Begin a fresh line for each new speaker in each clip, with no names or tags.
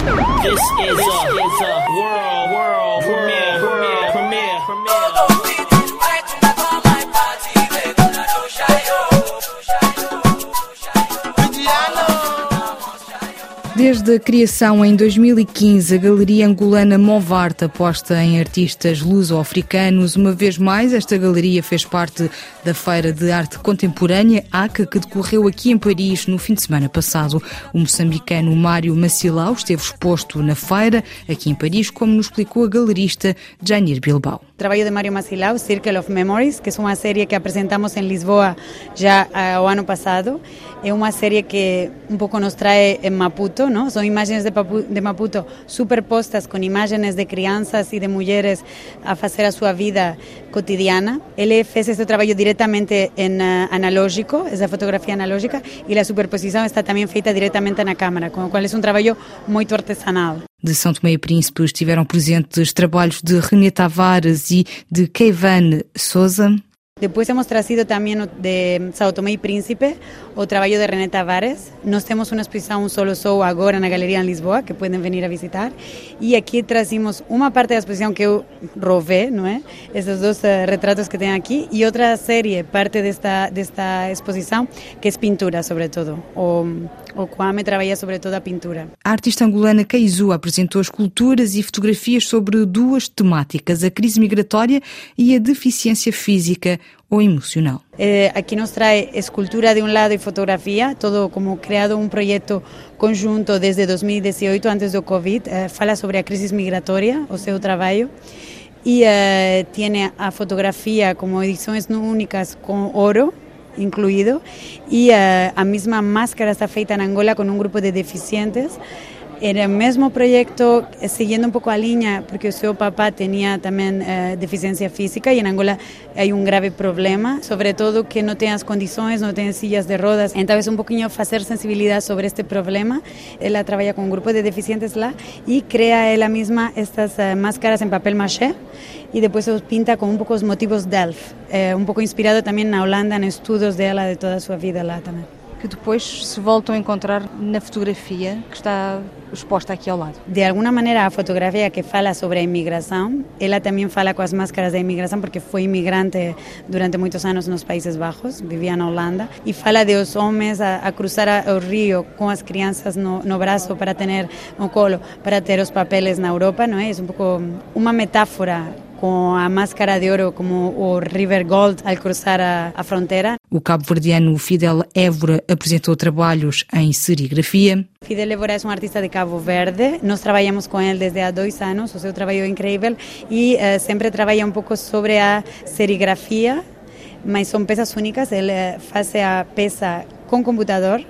This is a, a world, world premiere,
Desde a criação em 2015, a Galeria Angolana Movarte aposta em artistas luso-africanos. Uma vez mais, esta galeria fez parte da Feira de Arte Contemporânea, ACA, que decorreu aqui em Paris no fim de semana passado. O moçambicano Mário Macilau esteve exposto na feira, aqui em Paris, como nos explicou a galerista Janir Bilbao.
Traballo de Mario Macilau, Circle of Memories, que es una serie que presentamos en Lisboa ya eh, o ano pasado. É uma série que um pouco nos trae en Maputo, ¿no? Son imágenes de, Papu- de Maputo superpostas con imágenes de crianças e de mulheres a fazer a sua vida cotidiana. Ele fez este trabalho diretamente en eh, analógico, esa fotografía analógica, e a superposição está também feita diretamente na câmara, com o qual é um trabalho muito artesanal.
De São Tomé e Príncipe estiveram presentes trabalhos de René Tavares e de Keivan Souza.
Depois hemos trazido também de Sao Tomé e Príncipe, o trabalho de René Tavares. Nós temos uma exposição, um solo show agora na Galeria em Lisboa, que podem vir a visitar. E aqui trazimos uma parte da exposição que eu roubei, não é? Esses dois eh, retratos que tem aqui. E outra série, parte desta, desta exposição, que é pintura, sobretudo. O, o Kwame trabalha sobretudo a pintura.
A artista angolana Keizu apresentou esculturas e fotografias sobre duas temáticas, a crise migratória e a deficiência física ou emocional.
Eh, aquí nos trae escultura de un lado y fotografía, todo como creado un proyecto conjunto desde 2018, antes do Covid. Eh, fala sobre a crisis migratoria, o seu trabalho. Y eh, tiene a fotografía como ediciones no únicas con oro incluído. Y eh, a misma máscara está feita en Angola con un grupo de deficientes. Era o mesmo projeto, eh, seguindo um pouco a linha, porque o seu papá tinha também eh, deficiência física e em Angola há um grave problema, sobretudo que não tem as condições, não tem sillas de rodas. Então é um pouquinho fazer sensibilidade sobre este problema. Ela trabalha com um grupo de deficientes lá e cria ela mesma estas eh, máscaras em papel machê e depois os pinta com um pouco os motivos Delft, eh, um pouco inspirado também na Holanda, em estudos dela de toda a sua vida lá também.
Que depois se voltam a encontrar na fotografia que está exposta aqui ao lado.
De alguma maneira, a fotografia que fala sobre a imigração, ela também fala com as máscaras da imigração, porque foi imigrante durante muitos anos nos Países Baixos, vivia na Holanda, e fala de os homens a, a cruzar o rio com as crianças no, no braço para ter no colo, para ter os papeles na Europa, não é? É um pouco uma metáfora com a máscara de ouro como o River Gold al cruzar a, a fronteira.
O cabo-verdiano Fidel Évora apresentou trabalhos em serigrafia.
Fidel Évora é um artista de Cabo Verde. Nós trabalhamos com ele desde há dois anos. O seu trabalho é incrível e eh, sempre trabalha um pouco sobre a serigrafia, mas são peças únicas. Ele eh, faz a peça com computador.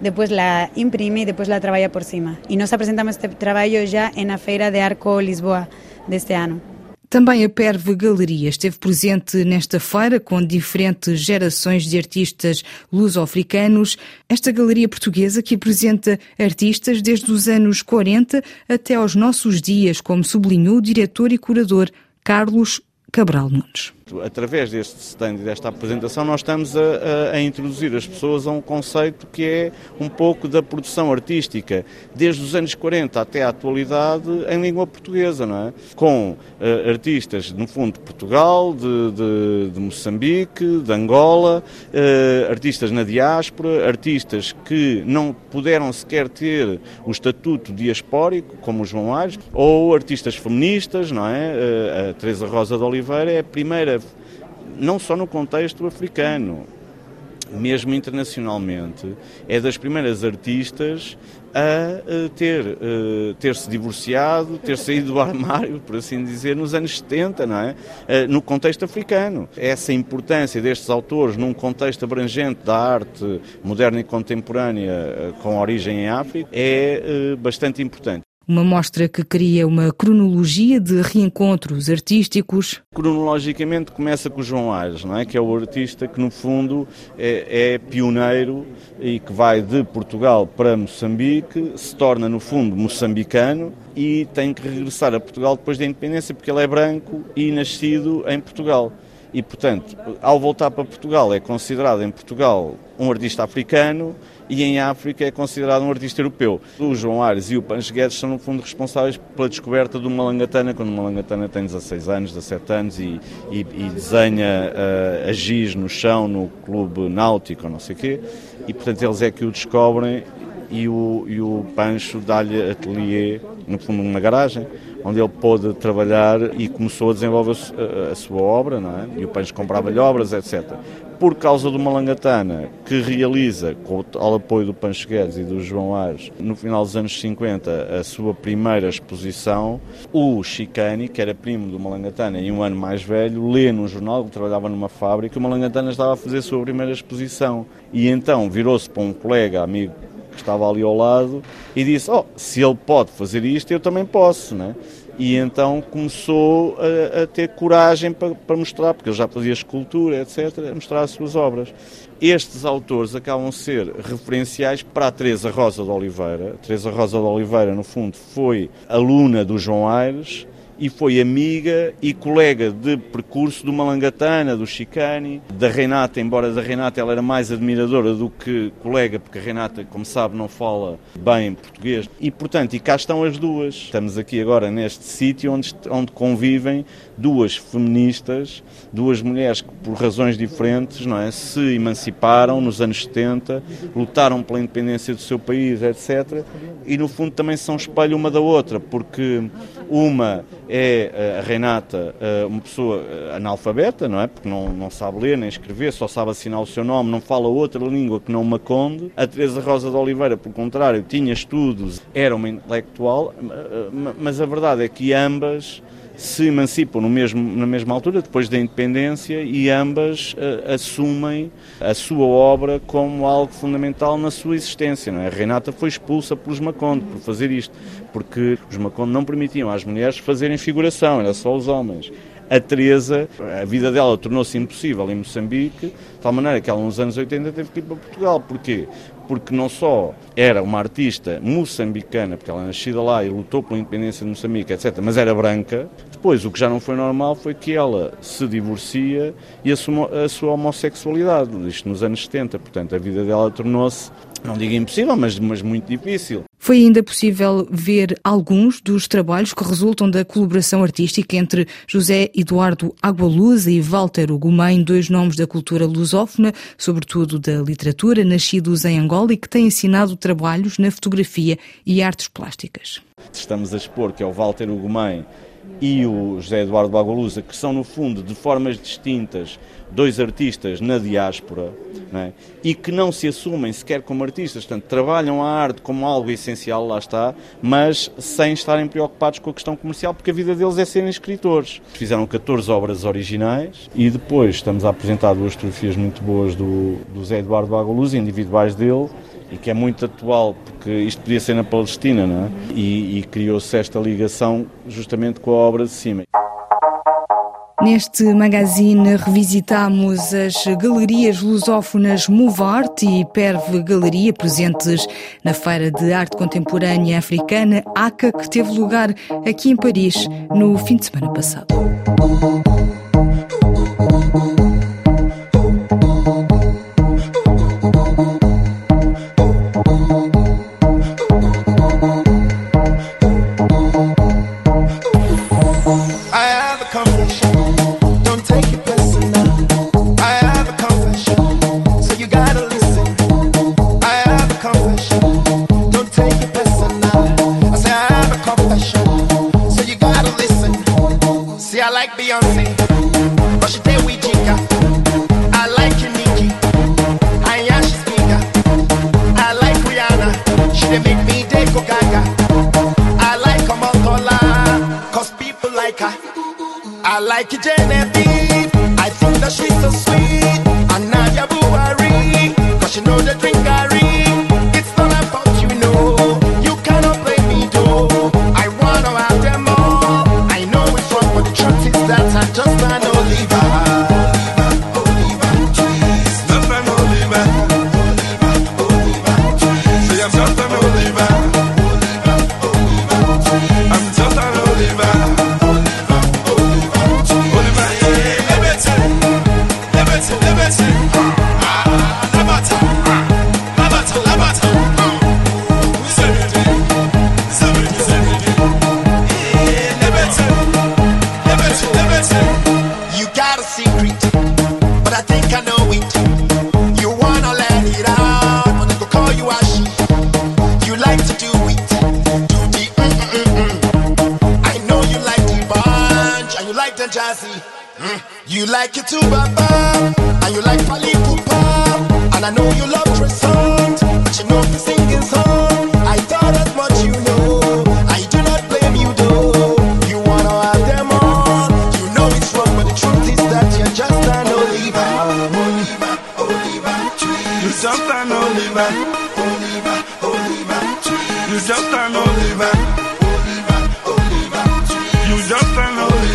Depois la imprime e depois la trabalha por cima. E nós apresentamos este trabalho já na Feira de Arco Lisboa deste ano.
Também a Perve Galeria esteve presente nesta feira com diferentes gerações de artistas luso-africanos. Esta galeria portuguesa que apresenta artistas desde os anos 40 até aos nossos dias, como sublinhou o diretor e curador Carlos Cabral Nunes.
Através deste stand e desta apresentação, nós estamos a, a- a introduzir as pessoas a um conceito que é um pouco da produção artística, desde os anos 40 até à atualidade, em língua portuguesa, não é? Com eh, artistas, no fundo, de Portugal, de, de- de Moçambique, de Angola, eh, artistas na diáspora, artistas que não puderam sequer ter o estatuto diaspórico, como o João Aires, ou artistas feministas, não é? Eh, a Teresa Rosa de Oliveira é a primeira não só no contexto africano, mesmo internacionalmente, é das primeiras artistas a eh, ter, eh, ter se divorciado, ter saído do armário, por assim dizer, nos anos 70, não é? Eh, no contexto africano. Essa importância destes autores num contexto abrangente da arte moderna e contemporânea com origem em África é bastante importante.
Uma mostra que cria uma cronologia de reencontros artísticos.
Cronologicamente começa com o João Aires, não é? que é o artista que no fundo é, é pioneiro e que vai de Portugal para Moçambique, se torna no fundo moçambicano e tem que regressar a Portugal depois da independência porque ele é branco e nascido em Portugal. e, portanto, ao voltar para Portugal, é considerado em Portugal um artista africano e em África é considerado um artista europeu. O João Ares e o Pancho Guedes são, no fundo, responsáveis pela descoberta do Malangatana, quando o Malangatana tem 16 anos, 17 anos e, e, e desenha uh, a giz no chão no clube náutico, não sei o quê, e, portanto, eles é que o descobrem e o, e o Pancho dá-lhe ateliê, no fundo, numa garagem, onde ele pôde trabalhar e começou a desenvolver a, sua obra, não é? E o Pancho comprava-lhe obras, etc por causa do Malangatana, que realiza, com o apoio do Pancho Guedes e do João Ares, no final dos anos 50, a sua primeira exposição, o Chicani, que era primo do Malangatana e um ano mais velho, lê num jornal, ele trabalhava numa fábrica, que o Malangatana estava a fazer a sua primeira exposição. E então virou-se para um colega, amigo que estava ali ao lado, e disse: Oh, se ele pode fazer isto, eu também posso, né? e então começou a, a ter coragem para, para, mostrar, porque ele já fazia escultura, etc., a mostrar as suas obras. Estes autores acabam ser referenciais para a Teresa Rosa de Oliveira. A Teresa Rosa de Oliveira, no fundo, foi aluna do João Aires, e foi amiga e colega de percurso do Malangatana, do Chicani, da Renata, embora da Renata ela era mais admiradora do que colega, porque a Renata, como sabe, não fala bem português. E, portanto, e cá estão as duas. Estamos aqui agora neste sítio onde, onde convivem duas feministas, duas mulheres que, por razões diferentes, não é, se emanciparam nos anos 70, lutaram pela independência do seu país, etc. E, no fundo, também são espelho uma da outra, porque uma é eh, a Renata eh, uma pessoa eh, analfabeta, não é? Porque não, não sabe ler nem escrever, só sabe assinar o seu nome, não fala outra língua que não Maconde. A Teresa Rosa de Oliveira, pelo contrário, tinha estudos, era uma intelectual, mas a verdade é que ambas se emancipam no mesmo, na mesma altura, depois da independência, e ambas uh, assumem a sua obra como algo fundamental na sua existência. Não é? A Renata foi expulsa pelos Maconde por fazer isto, porque os Maconde não permitiam às mulheres fazerem figuração, era só os homens. A Teresa, a vida dela tornou-se impossível em Moçambique, de tal maneira que ela nos anos 80 teve que ir para Portugal. Porquê? Porque não só era uma artista moçambicana, porque ela é nascida lá e lutou pela independência de Moçambique, etc., mas era branca. Depois, o que já não foi normal foi que ela se divorcia e assume a sua homossexualidade, isto nos anos 70. Portanto, a vida dela tornou-se, não digo impossível, mas, mas muito difícil.
Foi ainda possível ver alguns dos trabalhos que resultam da colaboração artística entre José Eduardo Agualusa e Walter Ugumem, dois nomes da cultura lusófona, sobretudo da literatura, nascidos em Angola e que têm ensinado trabalhos na fotografia e artes plásticas.
Estamos a expor que é o Walter Ugumem e o José Eduardo Bagualusa, que são, no fundo, de formas distintas, dois artistas na diáspora é? e que não se assumem sequer como artistas, portanto, trabalham a arte como algo essencial, lá está, mas sem estarem preocupados com a questão comercial, porque a vida deles é serem escritores. Fizeram 14 obras originais e depois estamos a apresentar duas fotografias muito boas do, do José Eduardo Bagualusa, individuais dele, e que é muito atual, porque isto podia ser na Palestina, não é? E, e criou-se esta ligação justamente com a obra de cima.
Neste magazine revisitamos as galerias lusófonas Movart e Perve Galeria presentes na Feira de Arte Contemporânea Africana ACA que teve lugar aqui em Paris no fim de semana passado.
they make me day go gaga. I like Omotola, cause people like her. I like Genevieve, I think that she's so sweet. And I Buhari, cause she know the drink I and jazzy. Mm. You like it too, Baba, and you like Pali Pupa, and I know you love Tristan, but you know the singing song. I thought as much you know. I do not blame you though. You wanna have them on. You know it's wrong, but the truth is that you're just an Oliver. Oliver, Oliver, tree.
You just an Oliver.
Oliver, Oliver, tree.
You just an Oliver.
Oliver, Oliver, tree.
You just an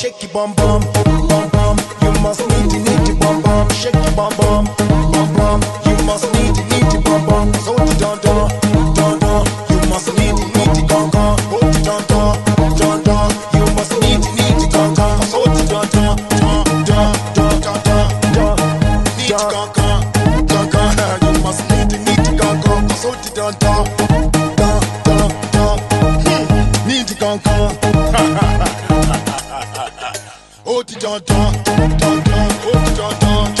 shake your bum bum. petit tonton, tonton, oh petit tonton.